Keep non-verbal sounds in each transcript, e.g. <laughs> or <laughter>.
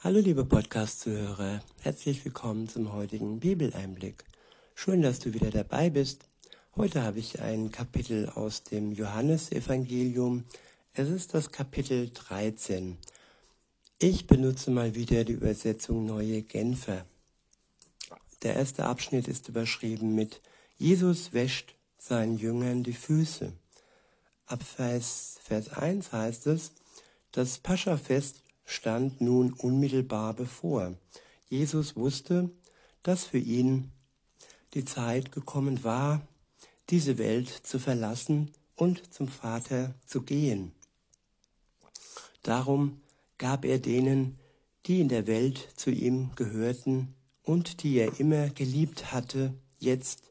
Hallo liebe Podcast-Zuhörer, herzlich willkommen zum heutigen Bibeleinblick. Schön, dass du wieder dabei bist. Heute habe ich ein Kapitel aus dem Johannesevangelium. Es ist das Kapitel 13. Ich benutze mal wieder die Übersetzung Neue Genfer. Der erste Abschnitt ist überschrieben mit Jesus wäscht seinen Jüngern die Füße. Ab Vers, Vers 1 heißt es, das Paschafest stand nun unmittelbar bevor. Jesus wusste, dass für ihn die Zeit gekommen war, diese Welt zu verlassen und zum Vater zu gehen. Darum gab er denen, die in der Welt zu ihm gehörten und die er immer geliebt hatte, jetzt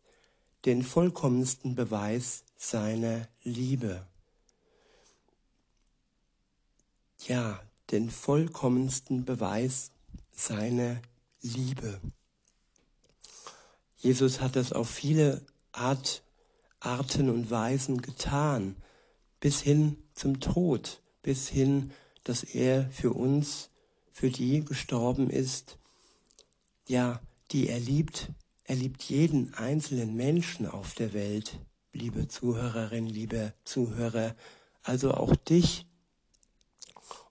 den vollkommensten Beweis seiner Liebe. Ja, den vollkommensten Beweis seiner Liebe. Jesus hat das auf viele Art, Arten und Weisen getan, bis hin zum Tod, bis hin, dass er für uns, für die gestorben ist, ja, die er liebt. Er liebt jeden einzelnen Menschen auf der Welt, liebe Zuhörerin, liebe Zuhörer, also auch dich,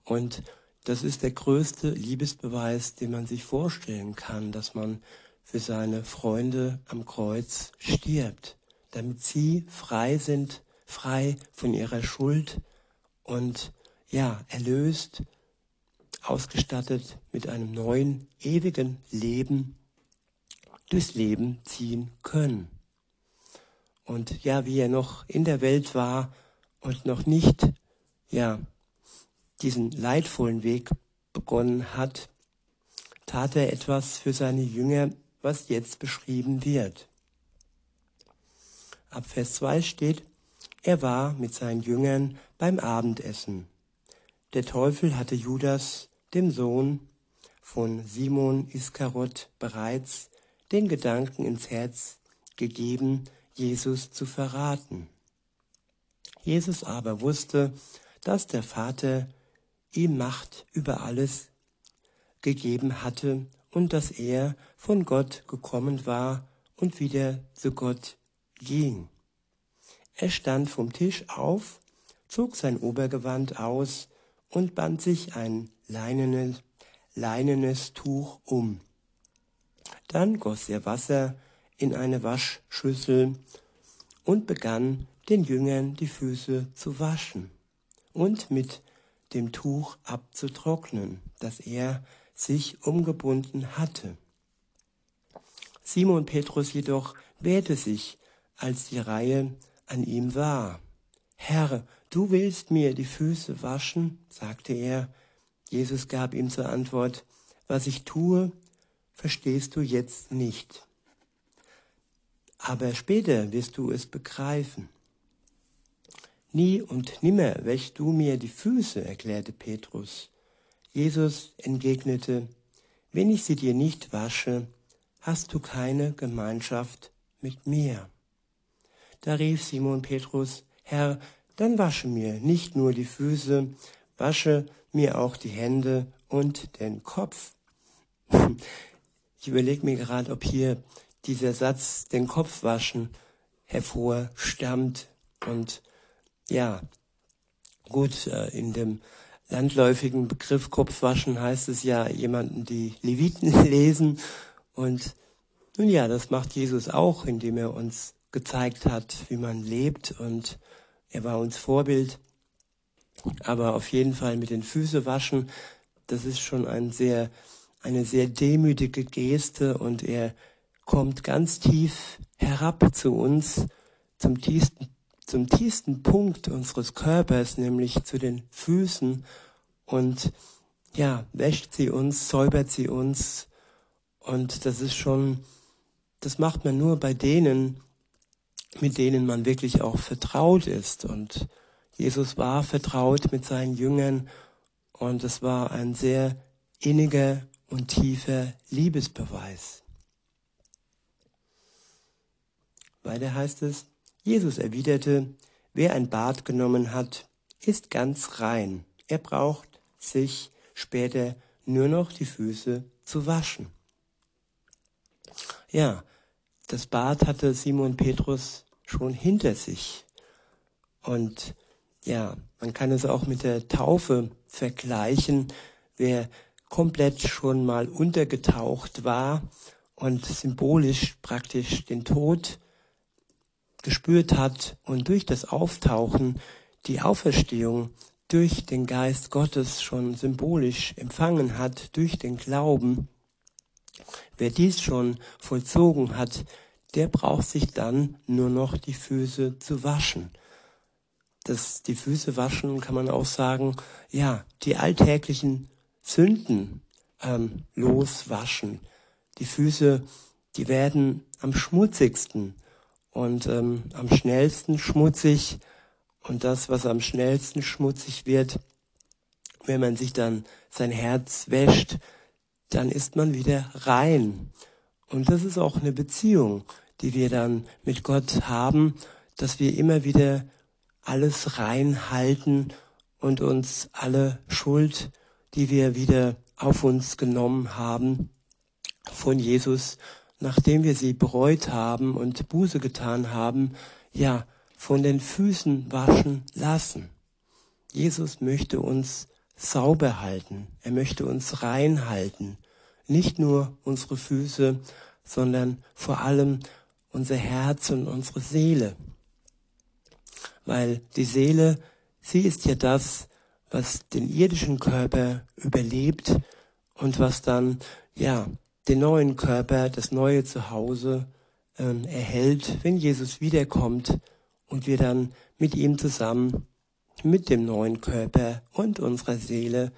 und das ist der größte Liebesbeweis, den man sich vorstellen kann, dass man für seine Freunde am Kreuz stirbt, damit sie frei sind, frei von ihrer Schuld und ja, erlöst, ausgestattet mit einem neuen, ewigen Leben durchs Leben ziehen können. Und ja, wie er noch in der Welt war und noch nicht, ja, diesen leidvollen Weg begonnen hat, tat er etwas für seine Jünger, was jetzt beschrieben wird. Ab Vers 2 steht, er war mit seinen Jüngern beim Abendessen. Der Teufel hatte Judas, dem Sohn von Simon Iskarot, bereits den Gedanken ins Herz gegeben, Jesus zu verraten. Jesus aber wusste, dass der Vater ihm Macht über alles gegeben hatte und dass er von Gott gekommen war und wieder zu Gott ging. Er stand vom Tisch auf, zog sein Obergewand aus und band sich ein leinenes, leinenes Tuch um. Dann goss er Wasser in eine Waschschüssel und begann den Jüngern die Füße zu waschen und mit dem Tuch abzutrocknen, das er sich umgebunden hatte. Simon Petrus jedoch wehrte sich, als die Reihe an ihm war. Herr, du willst mir die Füße waschen? sagte er. Jesus gab ihm zur Antwort, was ich tue, verstehst du jetzt nicht. Aber später wirst du es begreifen. Nie und nimmer wäschst du mir die Füße, erklärte Petrus. Jesus entgegnete, wenn ich sie dir nicht wasche, hast du keine Gemeinschaft mit mir. Da rief Simon Petrus, Herr, dann wasche mir nicht nur die Füße, wasche mir auch die Hände und den Kopf. Ich überlege mir gerade, ob hier dieser Satz, den Kopf waschen, hervorstammt und ja, gut, äh, in dem landläufigen Begriff Kopfwaschen heißt es ja, jemanden die Leviten <laughs> lesen. Und nun ja, das macht Jesus auch, indem er uns gezeigt hat, wie man lebt. Und er war uns Vorbild. Aber auf jeden Fall mit den Füße waschen, das ist schon ein sehr, eine sehr demütige Geste und er kommt ganz tief herab zu uns, zum tiefsten zum tiefsten Punkt unseres Körpers, nämlich zu den Füßen. Und ja, wäscht sie uns, säubert sie uns. Und das ist schon, das macht man nur bei denen, mit denen man wirklich auch vertraut ist. Und Jesus war vertraut mit seinen Jüngern. Und es war ein sehr inniger und tiefer Liebesbeweis. Weiter heißt es, Jesus erwiderte, wer ein Bad genommen hat, ist ganz rein. Er braucht sich später nur noch die Füße zu waschen. Ja, das Bad hatte Simon Petrus schon hinter sich. Und ja, man kann es auch mit der Taufe vergleichen. Wer komplett schon mal untergetaucht war und symbolisch praktisch den Tod gespürt hat und durch das Auftauchen die Auferstehung durch den Geist Gottes schon symbolisch empfangen hat, durch den Glauben, wer dies schon vollzogen hat, der braucht sich dann nur noch die Füße zu waschen. Das, die Füße waschen kann man auch sagen, ja, die alltäglichen Sünden ähm, loswaschen. Die Füße, die werden am schmutzigsten und ähm, am schnellsten schmutzig. Und das, was am schnellsten schmutzig wird, wenn man sich dann sein Herz wäscht, dann ist man wieder rein. Und das ist auch eine Beziehung, die wir dann mit Gott haben, dass wir immer wieder alles reinhalten und uns alle Schuld, die wir wieder auf uns genommen haben, von Jesus, nachdem wir sie bereut haben und Buße getan haben, ja, von den Füßen waschen lassen. Jesus möchte uns sauber halten. Er möchte uns rein halten. Nicht nur unsere Füße, sondern vor allem unser Herz und unsere Seele. Weil die Seele, sie ist ja das, was den irdischen Körper überlebt und was dann, ja, den neuen Körper, das neue Zuhause äh, erhält, wenn Jesus wiederkommt und wir dann mit ihm zusammen mit dem neuen Körper und unserer Seele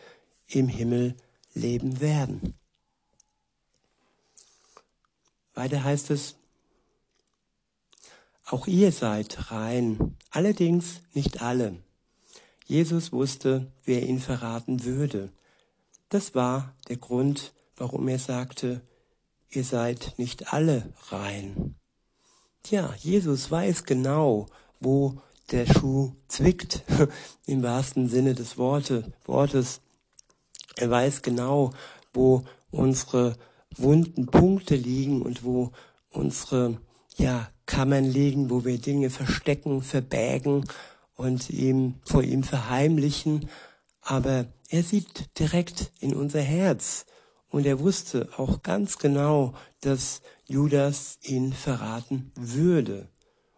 im Himmel leben werden. Weiter heißt es, auch ihr seid rein, allerdings nicht alle. Jesus wusste, wer ihn verraten würde. Das war der Grund, warum er sagte, ihr seid nicht alle rein. Tja, Jesus weiß genau, wo der Schuh zwickt, <laughs> im wahrsten Sinne des Worte, Wortes. Er weiß genau, wo unsere wunden Punkte liegen und wo unsere ja, Kammern liegen, wo wir Dinge verstecken, verbergen und ihm vor ihm verheimlichen. Aber er sieht direkt in unser Herz und er wusste auch ganz genau, dass Judas ihn verraten würde.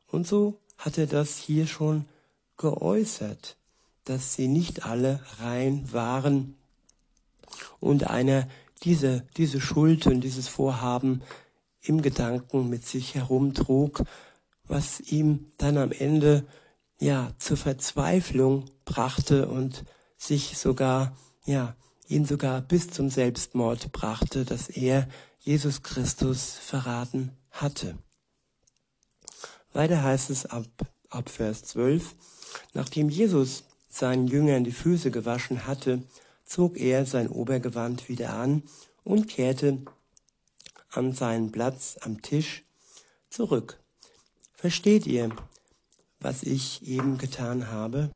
Und so hat er das hier schon geäußert, dass sie nicht alle rein waren und einer diese, diese Schuld und dieses Vorhaben im Gedanken mit sich herumtrug, was ihm dann am Ende ja zur Verzweiflung brachte und sich sogar ja ihn sogar bis zum Selbstmord brachte, dass er Jesus Christus verraten hatte. Weiter heißt es ab, ab Vers 12, nachdem Jesus seinen Jüngern die Füße gewaschen hatte, zog er sein Obergewand wieder an und kehrte an seinen Platz am Tisch zurück. Versteht ihr, was ich eben getan habe?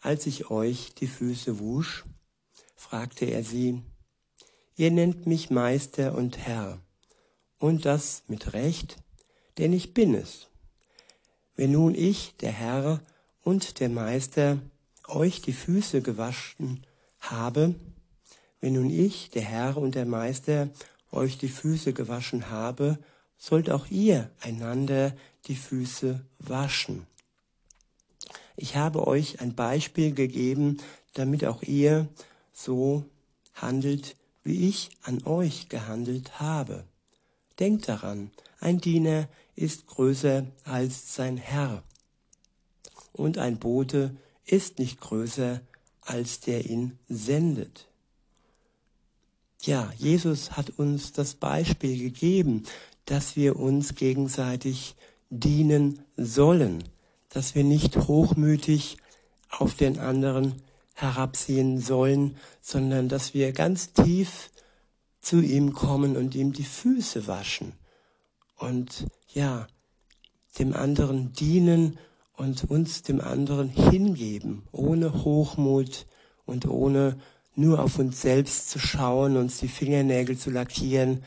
Als ich euch die Füße wusch, fragte er sie, ihr nennt mich Meister und Herr, und das mit Recht, denn ich bin es. Wenn nun ich, der Herr und der Meister, euch die Füße gewaschen habe, wenn nun ich, der Herr und der Meister, euch die Füße gewaschen habe, sollt auch ihr einander die Füße waschen. Ich habe euch ein Beispiel gegeben, damit auch ihr so handelt, wie ich an euch gehandelt habe. Denkt daran, ein Diener ist größer als sein Herr und ein Bote ist nicht größer als der ihn sendet. Ja, Jesus hat uns das Beispiel gegeben, dass wir uns gegenseitig dienen sollen, dass wir nicht hochmütig auf den anderen herabsehen sollen, sondern dass wir ganz tief zu ihm kommen und ihm die Füße waschen und ja, dem anderen dienen und uns dem anderen hingeben, ohne Hochmut und ohne nur auf uns selbst zu schauen, uns die Fingernägel zu lackieren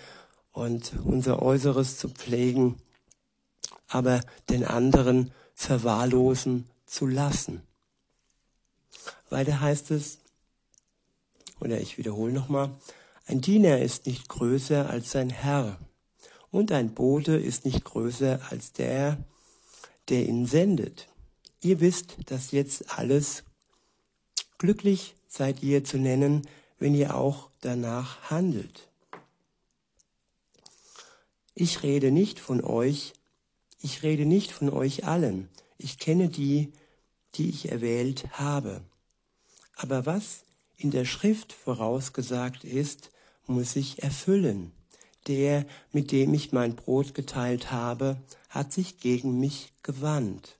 und unser Äußeres zu pflegen, aber den anderen verwahrlosen zu lassen. Weiter heißt es, oder ich wiederhole nochmal, ein Diener ist nicht größer als sein Herr und ein Bote ist nicht größer als der, der ihn sendet. Ihr wisst, dass jetzt alles glücklich seid ihr zu nennen, wenn ihr auch danach handelt. Ich rede nicht von euch, ich rede nicht von euch allen. Ich kenne die, die ich erwählt habe. Aber was in der Schrift vorausgesagt ist, muss ich erfüllen. Der, mit dem ich mein Brot geteilt habe, hat sich gegen mich gewandt.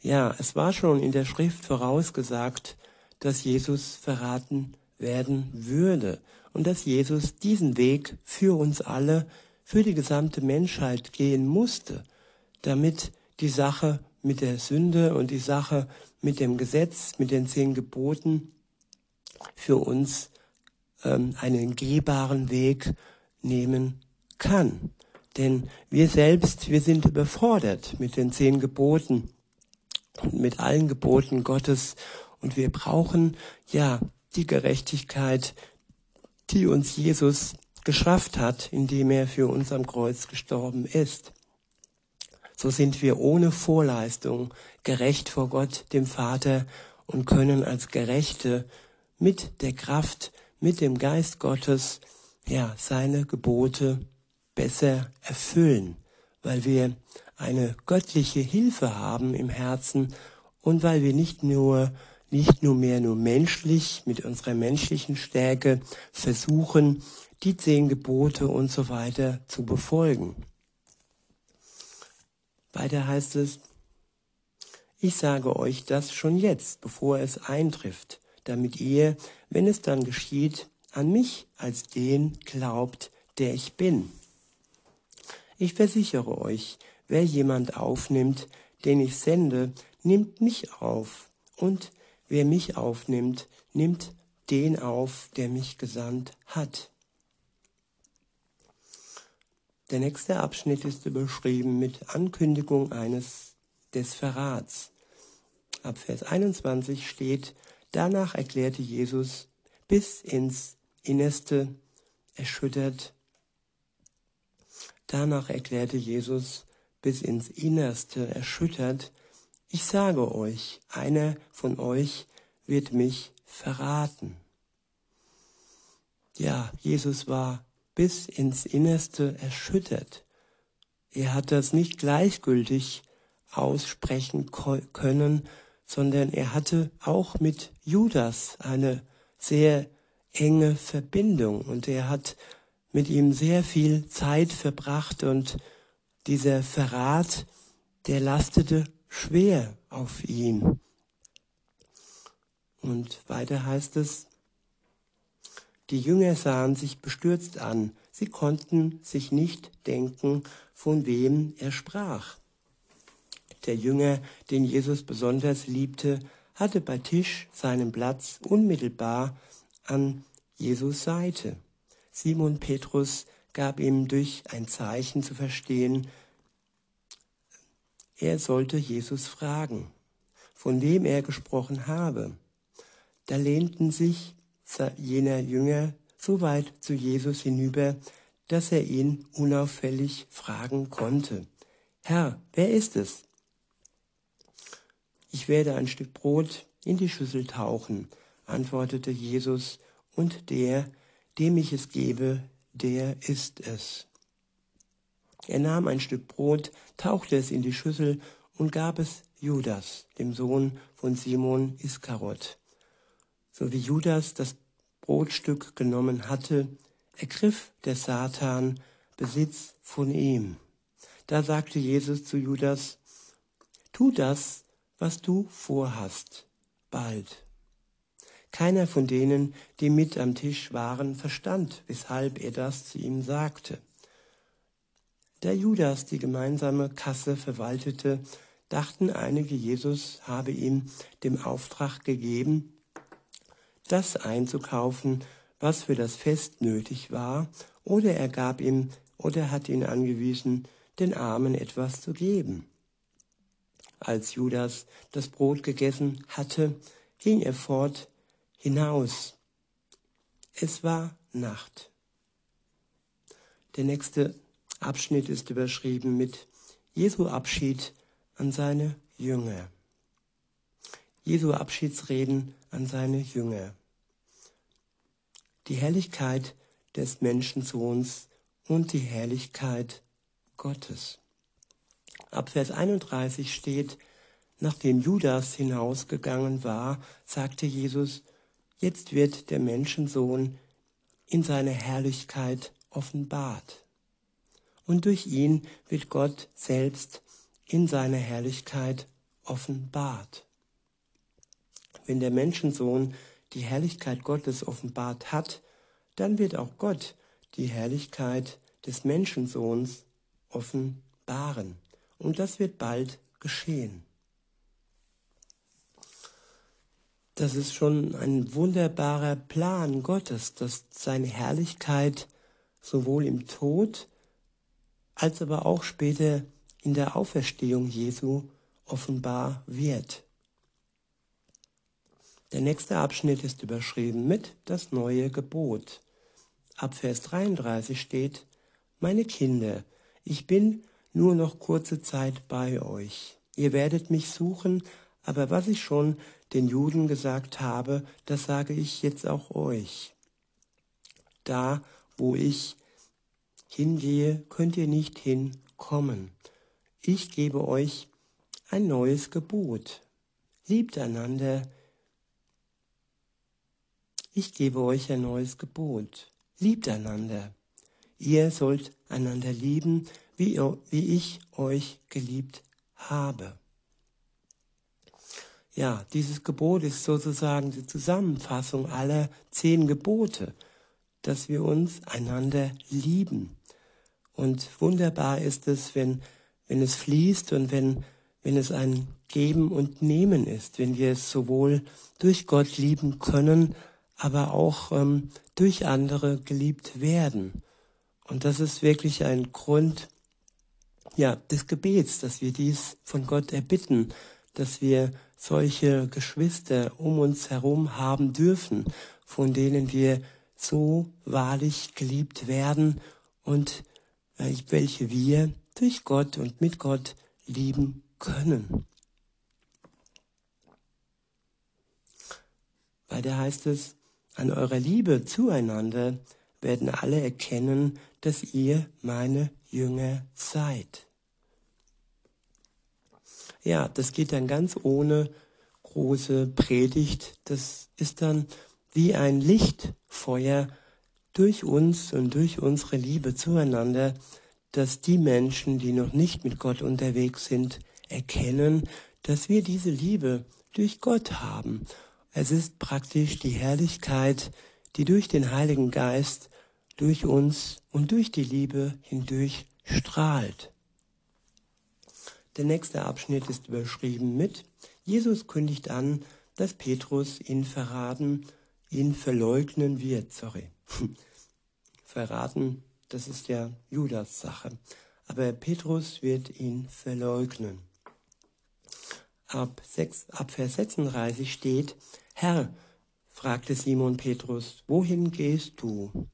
Ja, es war schon in der Schrift vorausgesagt, dass Jesus verraten werden würde und dass Jesus diesen Weg für uns alle, für die gesamte Menschheit gehen musste, damit die Sache mit der Sünde und die Sache mit dem Gesetz, mit den zehn Geboten für uns ähm, einen gehbaren Weg nehmen kann. Denn wir selbst, wir sind überfordert mit den zehn Geboten und mit allen Geboten Gottes und wir brauchen ja die Gerechtigkeit, die uns Jesus geschafft hat, indem er für uns am Kreuz gestorben ist. So sind wir ohne Vorleistung gerecht vor Gott, dem Vater, und können als Gerechte mit der Kraft, mit dem Geist Gottes, ja, seine Gebote besser erfüllen, weil wir eine göttliche Hilfe haben im Herzen und weil wir nicht nur nicht nur mehr nur menschlich mit unserer menschlichen Stärke versuchen, die zehn Gebote und so weiter zu befolgen. Weiter heißt es, ich sage euch das schon jetzt, bevor es eintrifft, damit ihr, wenn es dann geschieht, an mich als den glaubt, der ich bin. Ich versichere euch, wer jemand aufnimmt, den ich sende, nimmt mich auf, und Wer mich aufnimmt, nimmt den auf, der mich gesandt hat. Der nächste Abschnitt ist überschrieben mit Ankündigung eines des Verrats. Ab Vers 21 steht, danach erklärte Jesus bis ins Innerste erschüttert. Danach erklärte Jesus bis ins Innerste erschüttert, ich sage euch, einer von euch wird mich verraten. Ja, Jesus war bis ins Innerste erschüttert. Er hat das nicht gleichgültig aussprechen können, sondern er hatte auch mit Judas eine sehr enge Verbindung und er hat mit ihm sehr viel Zeit verbracht und dieser Verrat, der lastete schwer auf ihn. Und weiter heißt es, die Jünger sahen sich bestürzt an, sie konnten sich nicht denken, von wem er sprach. Der Jünger, den Jesus besonders liebte, hatte bei Tisch seinen Platz unmittelbar an Jesus Seite. Simon Petrus gab ihm durch ein Zeichen zu verstehen, er sollte Jesus fragen, von wem er gesprochen habe. Da lehnten sich jener Jünger so weit zu Jesus hinüber, dass er ihn unauffällig fragen konnte. Herr, wer ist es? Ich werde ein Stück Brot in die Schüssel tauchen, antwortete Jesus, und der, dem ich es gebe, der ist es. Er nahm ein Stück Brot, tauchte es in die Schüssel und gab es Judas, dem Sohn von Simon Iskarot. So wie Judas das Brotstück genommen hatte, ergriff der Satan Besitz von ihm. Da sagte Jesus zu Judas, tu das, was du vorhast, bald. Keiner von denen, die mit am Tisch waren, verstand, weshalb er das zu ihm sagte. Der Judas die gemeinsame Kasse verwaltete, dachten einige, Jesus habe ihm den Auftrag gegeben, das einzukaufen, was für das Fest nötig war, oder er gab ihm oder hat ihn angewiesen, den Armen etwas zu geben. Als Judas das Brot gegessen hatte, ging er fort hinaus. Es war Nacht. Der nächste Abschnitt ist überschrieben mit Jesu Abschied an seine Jünger. Jesu Abschiedsreden an seine Jünger. Die Herrlichkeit des Menschensohns und die Herrlichkeit Gottes. Ab Vers 31 steht, nachdem Judas hinausgegangen war, sagte Jesus, jetzt wird der Menschensohn in seine Herrlichkeit offenbart. Und durch ihn wird Gott selbst in seiner Herrlichkeit offenbart. Wenn der Menschensohn die Herrlichkeit Gottes offenbart hat, dann wird auch Gott die Herrlichkeit des Menschensohns offenbaren. Und das wird bald geschehen. Das ist schon ein wunderbarer Plan Gottes, dass seine Herrlichkeit sowohl im Tod als aber auch später in der Auferstehung Jesu offenbar wird. Der nächste Abschnitt ist überschrieben mit das neue Gebot. Ab Vers 33 steht, meine Kinder, ich bin nur noch kurze Zeit bei euch. Ihr werdet mich suchen, aber was ich schon den Juden gesagt habe, das sage ich jetzt auch euch. Da, wo ich hingehe, könnt ihr nicht hinkommen. Ich gebe euch ein neues Gebot. Liebt einander, ich gebe euch ein neues Gebot. Liebt einander. Ihr sollt einander lieben, wie, wie ich euch geliebt habe. Ja, dieses Gebot ist sozusagen die Zusammenfassung aller zehn Gebote, dass wir uns einander lieben. Und wunderbar ist es, wenn, wenn es fließt und wenn, wenn es ein Geben und Nehmen ist, wenn wir es sowohl durch Gott lieben können, aber auch ähm, durch andere geliebt werden. Und das ist wirklich ein Grund ja, des Gebets, dass wir dies von Gott erbitten, dass wir solche Geschwister um uns herum haben dürfen, von denen wir so wahrlich geliebt werden und äh, welche wir durch Gott und mit Gott lieben können. Weiter heißt es, an eurer Liebe zueinander werden alle erkennen, dass ihr meine Jünger seid. Ja, das geht dann ganz ohne große Predigt. Das ist dann wie ein Lichtfeuer durch uns und durch unsere Liebe zueinander, dass die Menschen, die noch nicht mit Gott unterwegs sind, erkennen, dass wir diese Liebe durch Gott haben es ist praktisch die Herrlichkeit, die durch den Heiligen Geist, durch uns und durch die Liebe hindurch strahlt. Der nächste Abschnitt ist überschrieben mit Jesus kündigt an, dass Petrus ihn verraten, ihn verleugnen wird. Sorry. <laughs> verraten, das ist ja Judas Sache. Aber Petrus wird ihn verleugnen. Ab, 6, ab Vers 36 steht, Herr, fragte Simon Petrus, wohin gehst du?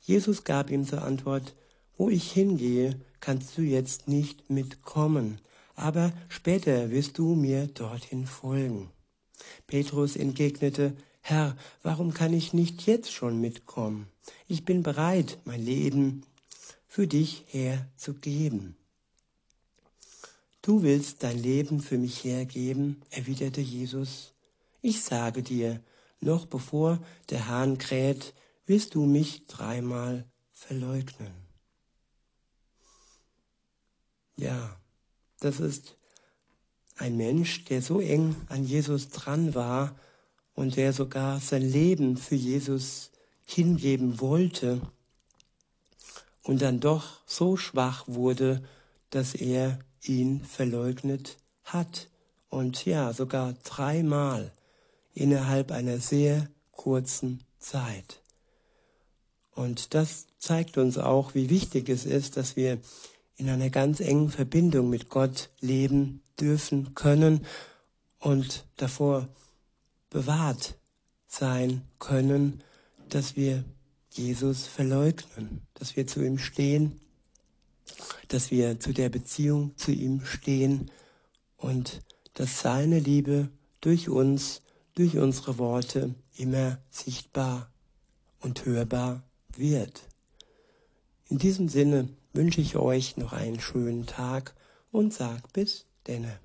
Jesus gab ihm zur Antwort, wo ich hingehe, kannst du jetzt nicht mitkommen, aber später wirst du mir dorthin folgen. Petrus entgegnete, Herr, warum kann ich nicht jetzt schon mitkommen? Ich bin bereit, mein Leben für dich herzugeben. Du willst dein Leben für mich hergeben, erwiderte Jesus. Ich sage dir, noch bevor der Hahn kräht, wirst du mich dreimal verleugnen. Ja, das ist ein Mensch, der so eng an Jesus dran war und der sogar sein Leben für Jesus hingeben wollte und dann doch so schwach wurde, dass er ihn verleugnet hat und ja, sogar dreimal innerhalb einer sehr kurzen Zeit. Und das zeigt uns auch, wie wichtig es ist, dass wir in einer ganz engen Verbindung mit Gott leben dürfen können und davor bewahrt sein können, dass wir Jesus verleugnen, dass wir zu ihm stehen, dass wir zu der Beziehung zu ihm stehen und dass seine Liebe durch uns, durch unsere Worte immer sichtbar und hörbar wird. In diesem Sinne wünsche ich euch noch einen schönen Tag und sag bis denne.